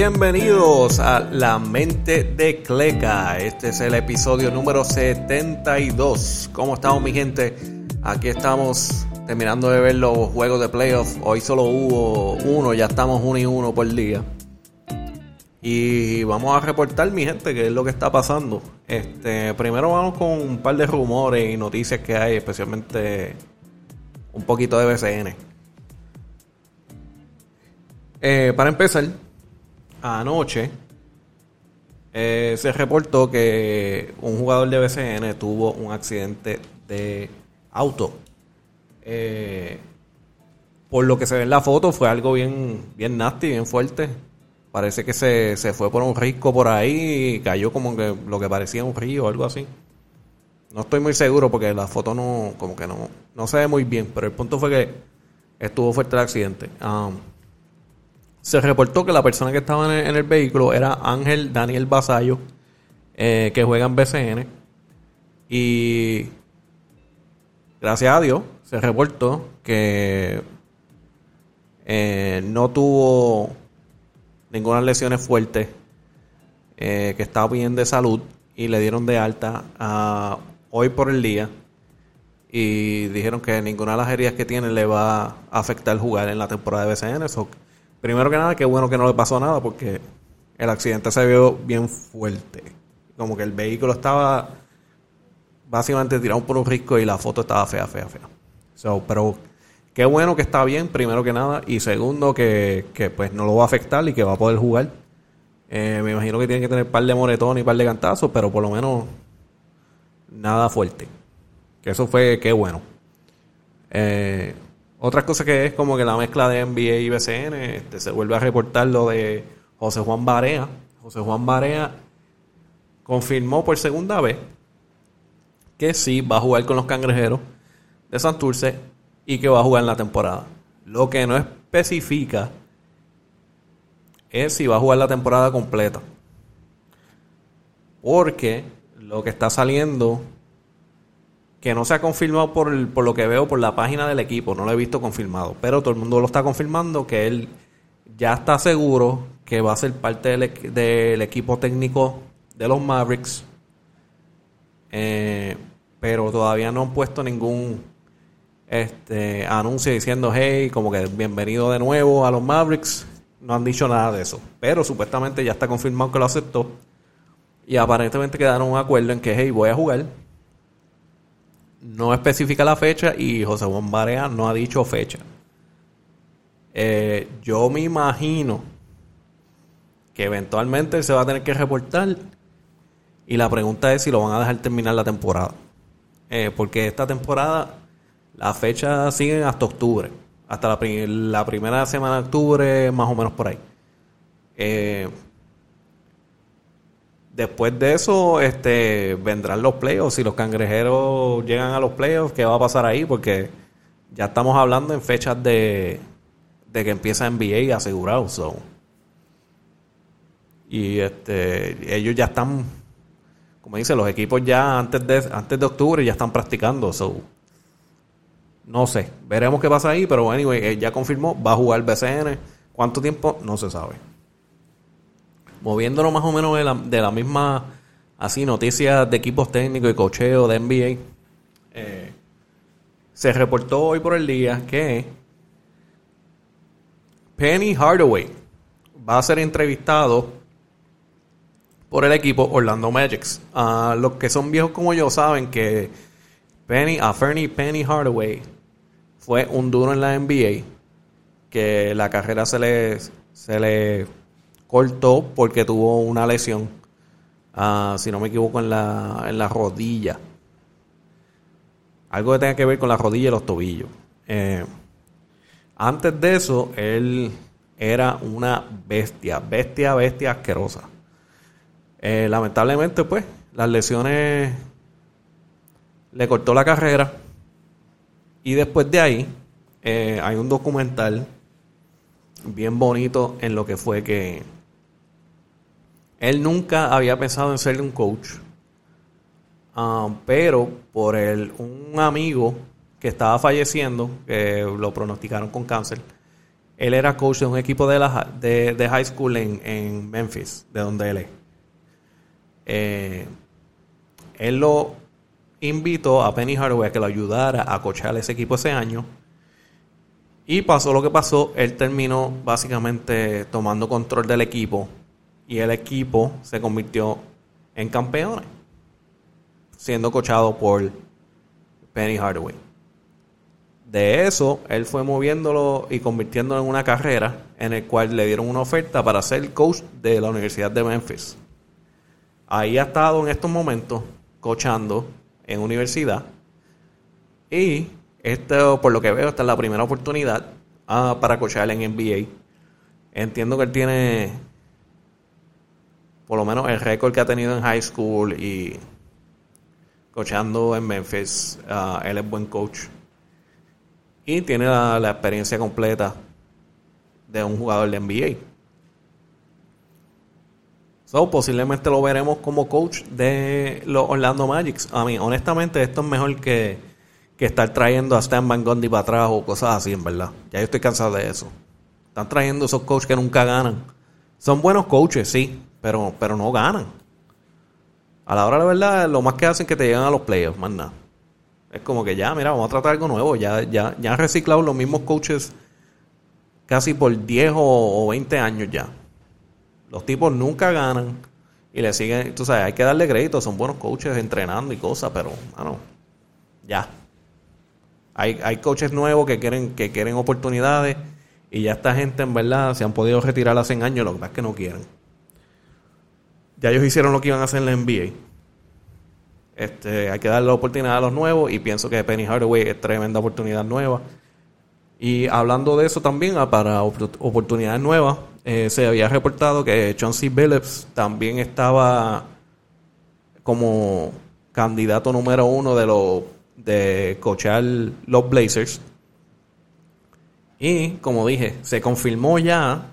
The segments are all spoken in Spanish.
Bienvenidos a La Mente de Cleca. Este es el episodio número 72. ¿Cómo estamos, mi gente? Aquí estamos terminando de ver los juegos de playoff. Hoy solo hubo uno, ya estamos uno y uno por día. Y vamos a reportar, mi gente, qué es lo que está pasando. Este, primero vamos con un par de rumores y noticias que hay, especialmente un poquito de BCN. Eh, para empezar, anoche eh, se reportó que un jugador de BCN tuvo un accidente de auto. Eh, por lo que se ve en la foto, fue algo bien, bien nasty, bien fuerte. Parece que se, se fue por un risco por ahí y cayó como que lo que parecía un río o algo así. No estoy muy seguro porque la foto no, como que no, no se ve muy bien, pero el punto fue que estuvo fuerte el accidente. Um, se reportó que la persona que estaba en el, vehículo era Ángel Daniel Basayo, eh, que juega en BCN. Y gracias a Dios se reportó que eh, no tuvo ninguna lesiones fuertes, eh, que estaba bien de salud y le dieron de alta a, hoy por el día y dijeron que ninguna de las heridas que tiene le va a afectar jugar en la temporada de BCN. Eso, primero que nada, qué bueno que no le pasó nada porque el accidente se vio bien fuerte. Como que el vehículo estaba básicamente tirado por un risco y la foto estaba fea, fea, fea. Pero qué bueno que está bien, primero que nada. Y segundo, que, que pues no lo va a afectar y que va a poder jugar. Eh, me imagino que tiene que tener un par de moretones y un par de cantazos, pero por lo menos nada fuerte. Que eso fue, qué bueno. Eh, otra cosa que es como que la mezcla de NBA y BCN, este, se vuelve a reportar lo de José Juan Barea. José Juan Barea confirmó por segunda vez que sí va a jugar con los cangrejeros de Santurce y que va a jugar en la temporada. Lo que no especifica es si va a jugar la temporada completa. Porque lo que está saliendo, que no se ha confirmado por, por lo que veo por la página del equipo, no lo he visto confirmado, pero todo el mundo lo está confirmando que él ya está seguro que va a ser parte del, del equipo técnico de los Mavericks, eh, pero todavía no han puesto ningún este anuncio diciendo hey como que bienvenido de nuevo a los Mavericks. No han dicho nada de eso pero supuestamente ya está confirmado que lo aceptó. Y aparentemente quedaron un acuerdo en que, hey, voy a jugar. No especifica la fecha y José Juan Barea no ha dicho fecha. Eh, yo me imagino que eventualmente se va a tener que reportar. Y la pregunta es si lo van a dejar terminar la temporada. Eh, porque esta temporada, las fechas siguen hasta octubre. Hasta la, la primera semana de octubre, más o menos por ahí. Eh, Después de eso, este, vendrán los playoffs. Si los cangrejeros llegan a los playoffs, ¿qué va a pasar ahí? Porque ya estamos hablando en fechas de, de que empieza NBA asegurado. Y este, ellos ya están, como dice, los equipos ya antes de, antes de octubre ya están practicando. So. No sé, veremos qué pasa ahí, pero anyway, ya confirmó, va a jugar BCN. ¿Cuánto tiempo? No se sabe moviéndolo más o menos de la, de la misma, así, noticias de equipos técnicos y cocheo de NBA, eh, se reportó hoy por el día que Penny Hardaway va a ser entrevistado por el equipo Orlando Magics. a los que son viejos como yo saben que Penny, a Fernie Penny Hardaway fue un duro en la NBA, que la carrera se le, se le cortó porque tuvo una lesión, ah, si no me equivoco, en la, en la rodilla. Algo que tenga que ver con la rodilla y los tobillos. Eh, antes de eso, él era una bestia, bestia, bestia asquerosa. Eh, lamentablemente, pues, las lesiones le cortó la carrera. Y después de ahí, eh, hay un documental bien bonito en lo que fue que él nunca había pensado en ser un coach, um, pero por un amigo que estaba falleciendo, que lo pronosticaron con cáncer, él era coach de un equipo de, la, de, high school en, en, Memphis, de donde él es. Eh, él lo invitó a Penny Hardaway a que lo ayudara a coachar ese equipo ese año. Y pasó lo que pasó, él terminó básicamente tomando control del equipo y el equipo se convirtió en campeones, siendo coachado por Penny Hardaway. De eso, él fue moviéndolo y convirtiéndolo en una carrera en el cual le dieron una oferta para ser coach de la Universidad de Memphis. Ahí ha estado en estos momentos coachando en universidad. Y esto, por lo que veo, esta es la primera oportunidad ah, para coachar en NBA. Entiendo que él tiene por lo menos el récord que ha tenido en high school y coachando en Memphis. Ah, él es buen coach. Y tiene la, experiencia completa de un jugador de NBA. So, posiblemente lo veremos como coach de los Orlando Magics. A mí, honestamente, esto es mejor que, estar trayendo a Stan Van Gundy para atrás o cosas así, en verdad. Ya yo estoy cansado de eso. Están trayendo esos coaches que nunca ganan. Son buenos coaches, sí, pero, pero no ganan. A la hora de la verdad, lo más que hacen es que te llegan a los playoffs, más nada. Es como que ya, mira, vamos a tratar algo nuevo. Ya, ya, ya han reciclado los mismos coaches casi por 10 o, o 20 años ya. Los tipos nunca ganan y le siguen, tú sabes, hay que darle crédito, son buenos coaches entrenando y cosas, pero, bueno, ya. Hay, hay coaches nuevos que quieren, que quieren oportunidades y ya esta gente en verdad se han podido retirar hace años, lo que pasa es que no quieren. Ya ellos hicieron lo que iban a hacer en la NBA. Este, hay que darle la oportunidad a los nuevos y pienso que Penny Hardaway es tremenda oportunidad nueva. Y hablando de eso también, ah, para oportunidades nuevas, eh, se había reportado que Chauncey Billups también estaba como candidato número uno de los de coachar los Blazers. Y como dije, se confirmó ya,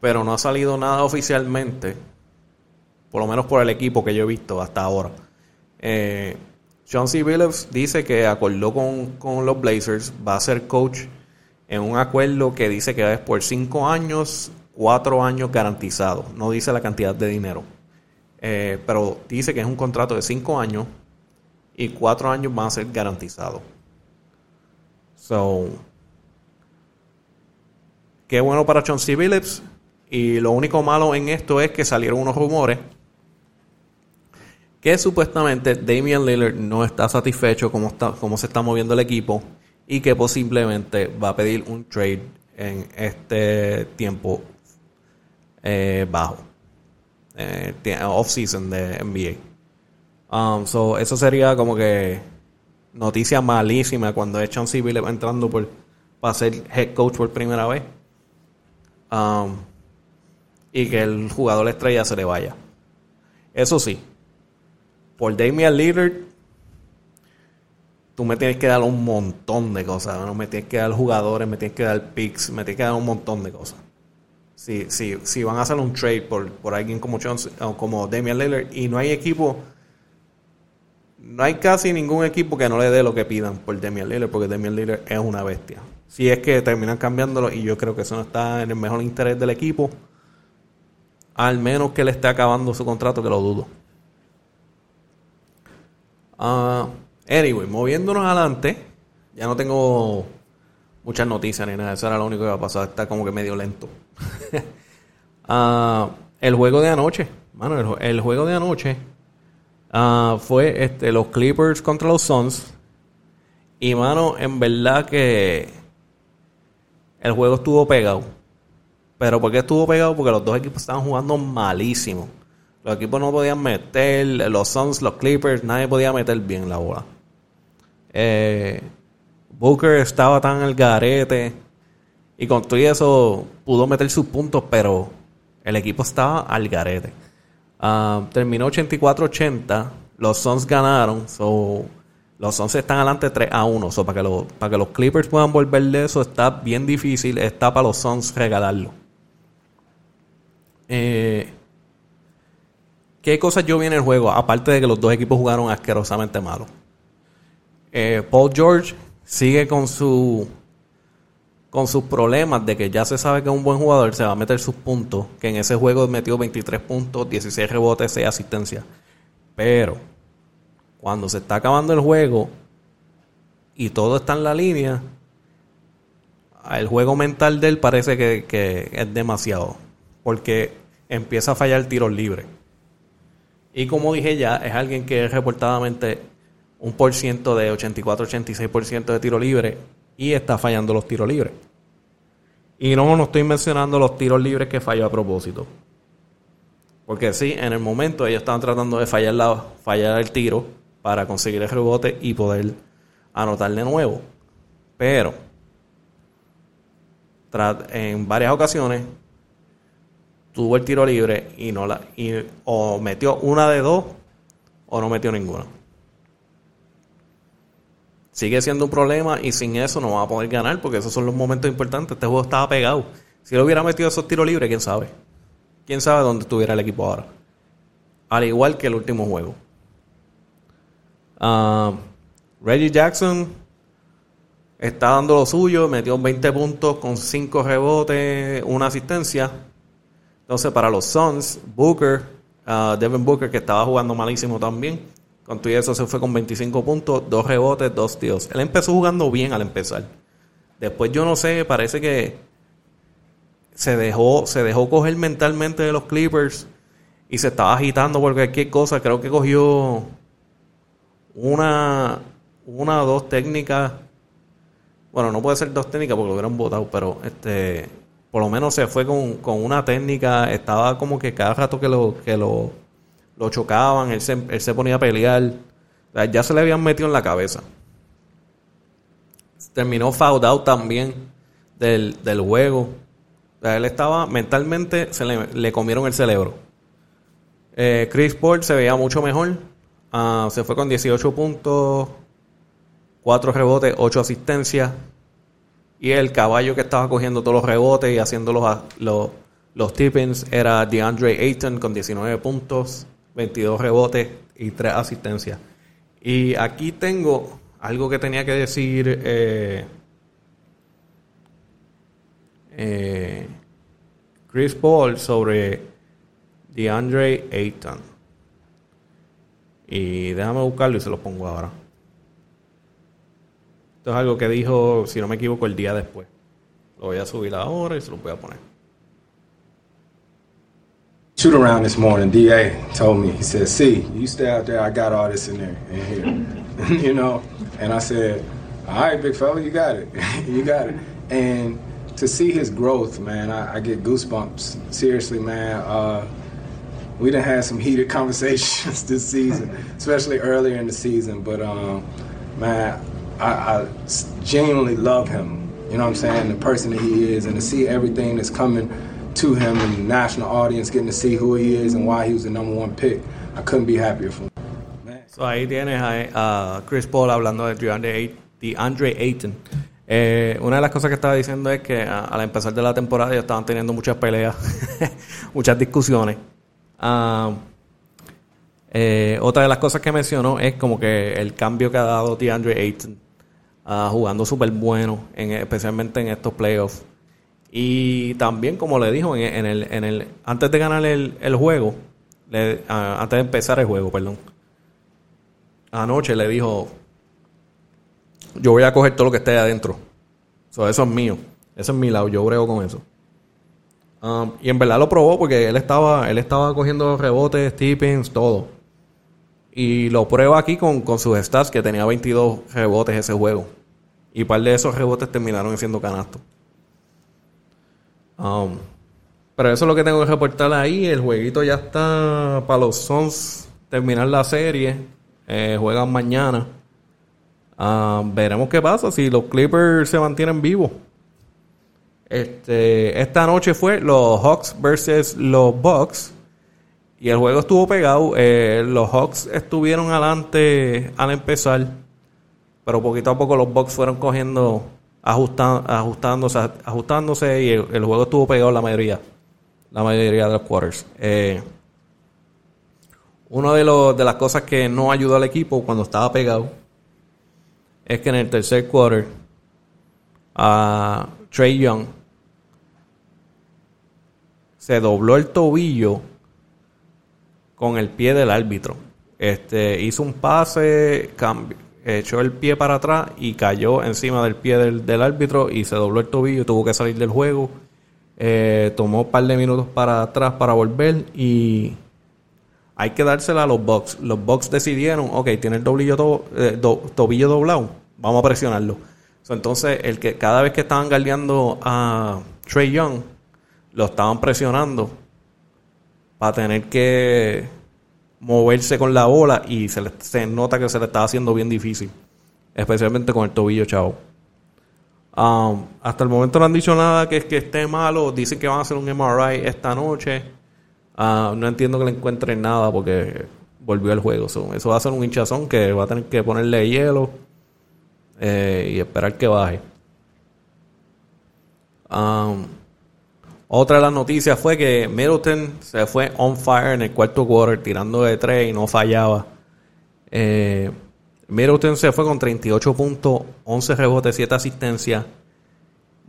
pero no ha salido nada oficialmente, por lo menos por el equipo que yo he visto hasta ahora. Eh, Chauncey Billups dice que acordó con, con los Blazers, va a ser coach en un acuerdo que dice que es por cinco años, cuatro años garantizados. No dice la cantidad de dinero. Eh, pero dice que es un contrato de cinco años y cuatro años van a ser garantizados. So, qué bueno para Chauncey Billups. Y lo único malo en esto es que salieron unos rumores que supuestamente Damian Lillard no está satisfecho como, está, se está moviendo el equipo y que posiblemente va a pedir un trade en este tiempo eh, bajo, eh, off-season de NBA. Um, so, eso sería como que noticia malísima cuando es Chauncey va entrando por, para ser head coach por primera vez. Um, y que el jugador estrella se le vaya. Eso sí, por Damian Lillard tú me tienes que dar un montón de cosas. ¿no? Me tienes que dar jugadores, me tienes que dar picks, me tienes que dar un montón de cosas. Si, si, si van a hacer un trade por, por alguien como, como Damian Lillard y no hay equipo, no hay casi ningún equipo que no le dé lo que pidan por Damian Lillard, porque Damian Lillard es una bestia. Si es que terminan cambiándolo y yo creo que eso no está en el mejor interés del equipo, al menos que le esté acabando su contrato, que lo dudo. Ah... Anyway, moviéndonos adelante, ya no tengo muchas noticias ni nada, eso era lo único que va a pasar, está como que medio lento. Ah, el juego de anoche, mano, el, juego de anoche uh, fue este, los Clippers contra los Suns. Y mano, en verdad que el juego estuvo pegado. Pero ¿por qué estuvo pegado? Porque los dos equipos estaban jugando malísimo. Los equipos no podían meter, los Suns, los Clippers, nadie podía meter bien la bola. Eh, Booker estaba tan al garete y con todo eso pudo meter sus puntos, pero el equipo estaba al garete. Ah, terminó 84-80, los Suns ganaron, so, los Suns están adelante 3 a 1, so, para, que los Clippers puedan volver de eso está bien difícil, está para los Suns regalarlo. Eh, ¿Qué cosas yo vi en el juego? Aparte de que los dos equipos jugaron asquerosamente malo. Eh, Paul George sigue con su con sus problemas de que ya se sabe que es un buen jugador, se va a meter sus puntos, que en ese juego metió 23 puntos, 16 rebotes, 6 asistencias. Pero cuando se está acabando el juego y todo está en la línea, el juego mental de él parece que, es demasiado. Porque empieza a fallar tiros libres. Y como dije ya, es alguien que es reportadamente un por ciento de 84-86% de tiro libre y está fallando los tiros libres. Y no, no estoy mencionando los tiros libres que falló a propósito. Porque sí, en el momento ellos estaban tratando de fallar, la, fallar el tiro para conseguir el rebote y poder anotar de nuevo. Pero en varias ocasiones tuvo el tiro libre y no la y, o metió una de dos o no metió ninguna. Sigue siendo un problema y sin eso no va a poder ganar porque esos son los momentos importantes. Este juego estaba pegado. Si lo hubiera metido esos tiros libres, quién sabe. Quién sabe dónde estuviera el equipo ahora. Al igual que el último juego. Ah, Reggie Jackson está dando lo suyo, metió 20 puntos con 5 rebotes, una asistencia. Entonces, para los Suns, Booker, uh, Devin Booker, que estaba jugando malísimo también, con todo eso se fue con 25 puntos, 2 rebotes, 2 tiros. Él empezó jugando bien al empezar. Después, yo no sé, parece que se dejó, se dejó coger mentalmente de los Clippers y se estaba agitando por cualquier cosa. Creo que cogió una, una o dos técnicas bueno, no puede ser dos técnicas porque lo hubieran votado, pero este por lo menos se fue con, una técnica, estaba como que cada rato que lo, que lo, lo chocaban, él se, él se ponía a pelear. ya se le habían metido en la cabeza. Terminó out también del, del juego. él estaba mentalmente, se le, comieron el cerebro. Eh, Chris Paul se veía mucho mejor. Ah, se fue con 18 puntos, 4 rebotes, 8 asistencias. Y el caballo que estaba cogiendo todos los rebotes y haciendo los, los, los tippings era DeAndre Ayton con 19 puntos, 22 rebotes y 3 asistencias. Y aquí tengo algo que tenía que decir eh, eh, Chris Paul sobre DeAndre Ayton. Y déjame buscarlo y se lo pongo ahora. Esto es algo que dijo, si no me equivoco, el día después. Lo voy a subir ahora y se lo voy a poner. Shoot around this morning, DA told me, he said, see, you stay out there, I got all this in there, in here. you know? And I said, all right, big fella, you got it. you got it. And to see his growth, man, I, I get goosebumps. Seriously, man. Uh, we done had some heated conversations this season, especially earlier in the season. But um, man, I, I genuinely love him. You know what I'm saying? The person that he is, and to see everything that's coming to him and the national audience getting to see who he is and why he was the number one pick, I couldn't be happier for him. So ahí tienes a Chris Paul hablando de DeAndre, Ayton. Eh, una de las cosas que estaba diciendo es que al empezar de la temporada ya estaban teniendo muchas peleas, muchas discusiones. Uh, eh, otra de las cosas que mencionó es como que el cambio que ha dado DeAndre Ayton Ah, jugando súper bueno, en, especialmente en estos playoffs. Y también, como le dijo, en, el, en el, antes de ganar el, el juego, ah, antes de empezar el juego, perdón, anoche le dijo, yo voy a coger todo lo que esté adentro. eso es mío. Eso es mi lado. Yo brego con eso. Um, y en verdad lo probó porque él estaba, él estaba cogiendo rebotes, tippings, todo. Y lo prueba aquí con, con sus stats, que tenía 22 rebotes ese juego. Y un par de esos rebotes terminaron siendo canastos. Um, pero eso es lo que tengo que reportar ahí. El jueguito ya está para los Suns terminar la serie. Eh, juegan mañana. Um, veremos qué pasa si los Clippers se mantienen vivos. Este, esta noche fue los Hawks versus los Bucks. Y el juego estuvo pegado. Eh, los Hawks estuvieron adelante al empezar. Pero poquito a poco los Bucks fueron cogiendo, ajustándose, ajustándose y el, juego estuvo pegado la mayoría. La mayoría de los quarters. Eh, una de, de las cosas que no ayudó al equipo cuando estaba pegado es que en el tercer quarter uh, Trey Young se dobló el tobillo con el pie del árbitro. Este, hizo un pase, echó el pie para atrás y cayó encima del pie del, árbitro y se dobló el tobillo, tuvo que salir del juego. Eh, tomó un par de minutos para atrás para volver y hay que dársela a los Bucks. Los Bucks decidieron, ok, tiene el doblillo eh, tobillo doblado, vamos a presionarlo. entonces, el que cada vez que estaban galdeando a Trey Young, lo estaban presionando para tener que moverse con la bola y se, se nota que se le está haciendo bien difícil, especialmente con el tobillo chavo. Um, hasta el momento no han dicho nada que, que esté malo, dicen que van a hacer un MRI esta noche. Uh, no entiendo que le encuentren nada porque volvió al juego. eso va a ser un hinchazón que va a tener que ponerle hielo eh, y esperar que baje. Um, otra de las noticias fue que Middleton se fue on fire en el cuarto quarter tirando de tres y no fallaba. Eh, Middleton se fue con 38 puntos, 11 rebotes, 7 asistencias.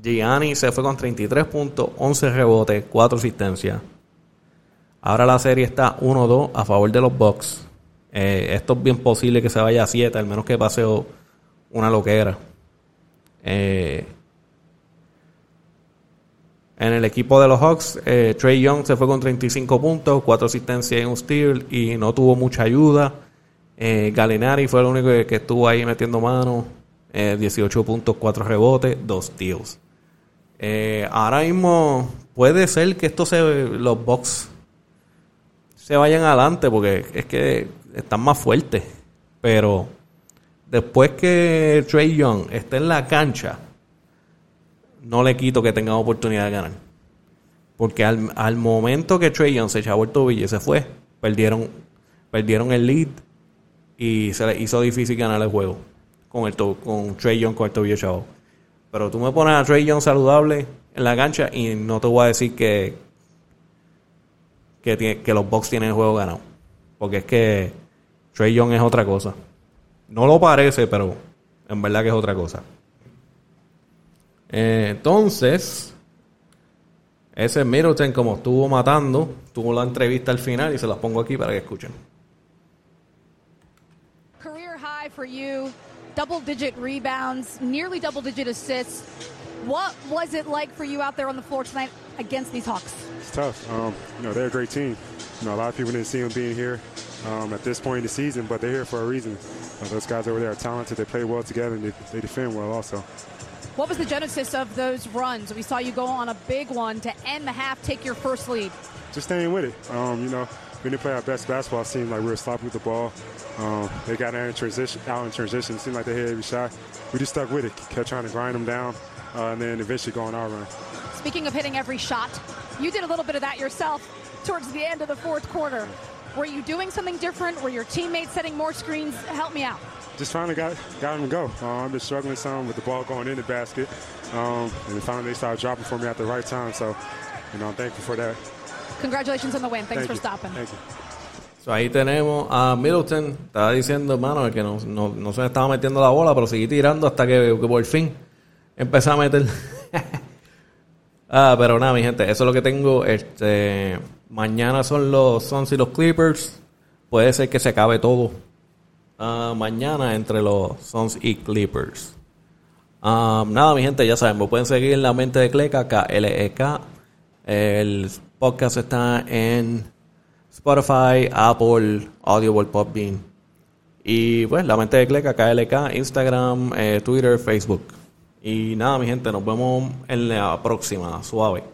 Gianni se fue con 33 puntos, 11 rebotes, 4 asistencias. Ahora la serie está 1-2 a favor de los Bucks. Eh, esto es bien posible que se vaya a 7, al menos que pase una loquera. Eh, en el equipo de los Hawks, eh, Trey Young se fue con 35 puntos, 4 asistencias y un steal y no tuvo mucha ayuda. Eh, Galinari fue el único que, estuvo ahí metiendo mano. 18 eh, puntos, 4 rebotes, 2 steals. Eh, ahora mismo puede ser que esto se, los Bucks se vayan adelante porque es que están más fuertes. Pero después que Trey Young esté en la cancha, no le quito que tenga oportunidad de ganar. Porque al, momento que Trey Young se echó el tobillo y se fue, perdieron, perdieron el lead y se les hizo difícil ganar el juego con, el con Trey Young con el tobillo chavo. Pero tú me pones a Trey Young saludable en la cancha y no te voy a decir que, que, que los Bucks tienen el juego ganado. Porque es que Trey Young es otra cosa. No lo parece, pero en verdad que es otra cosa. Eh, entonces, ese Middleton, como estuvo matando, tuvo la entrevista al final y se las pongo aquí para que escuchen. Career high for you, double digit rebounds, nearly double digit assists. What was it like for you out there on the floor tonight against these Hawks? It's tough. Um, you know, they're a great team. You know, a lot of people didn't see them being here um, at this point in the season, but they're here for a reason. Uh, those guys over there are talented. They play well together and they, they defend well also. What was the genesis of those runs? We saw you go on a big one to end the half, take your first lead. Just staying with it. Um, you know, we didn't play our best basketball. It seemed like we were sloppy with the ball. Um, they got out in transition. Out in transition. It seemed like they hit every shot. We just stuck with it. Kept trying to grind them down, uh, and then eventually go on our run. Speaking of hitting every shot, you did a little bit of that yourself towards the end of the fourth quarter. Were you doing something different? Were your teammates setting more screens? Help me out just finally got got him to go. Uh, I've been struggling some with the ball going in the basket, um, and finally they started dropping for me at the right time. So, you know, I'm thankful for that. Congratulations on the win. Thanks Thank for you. stopping. Thank you. So, ahí tenemos a Middleton. Estaba diciendo, hermano, que no, no, no, se me estaba metiendo la bola, pero seguí tirando hasta que, que por fin empecé a meter. ah, pero nada, mi gente, eso es lo que tengo. Este, mañana son los Suns y los Clippers. Puede ser que se acabe todo Ah, mañana entre los Suns y Clippers. Ah, nada, mi gente, ya saben, me pueden seguir en la mente de Cleca, K-L-E-K. El podcast está en Spotify, Apple, Audible, Podbean. Y pues, la mente de Cleca, KLK, Instagram, eh, Twitter, Facebook. Y nada, mi gente, nos vemos en la próxima. Suave.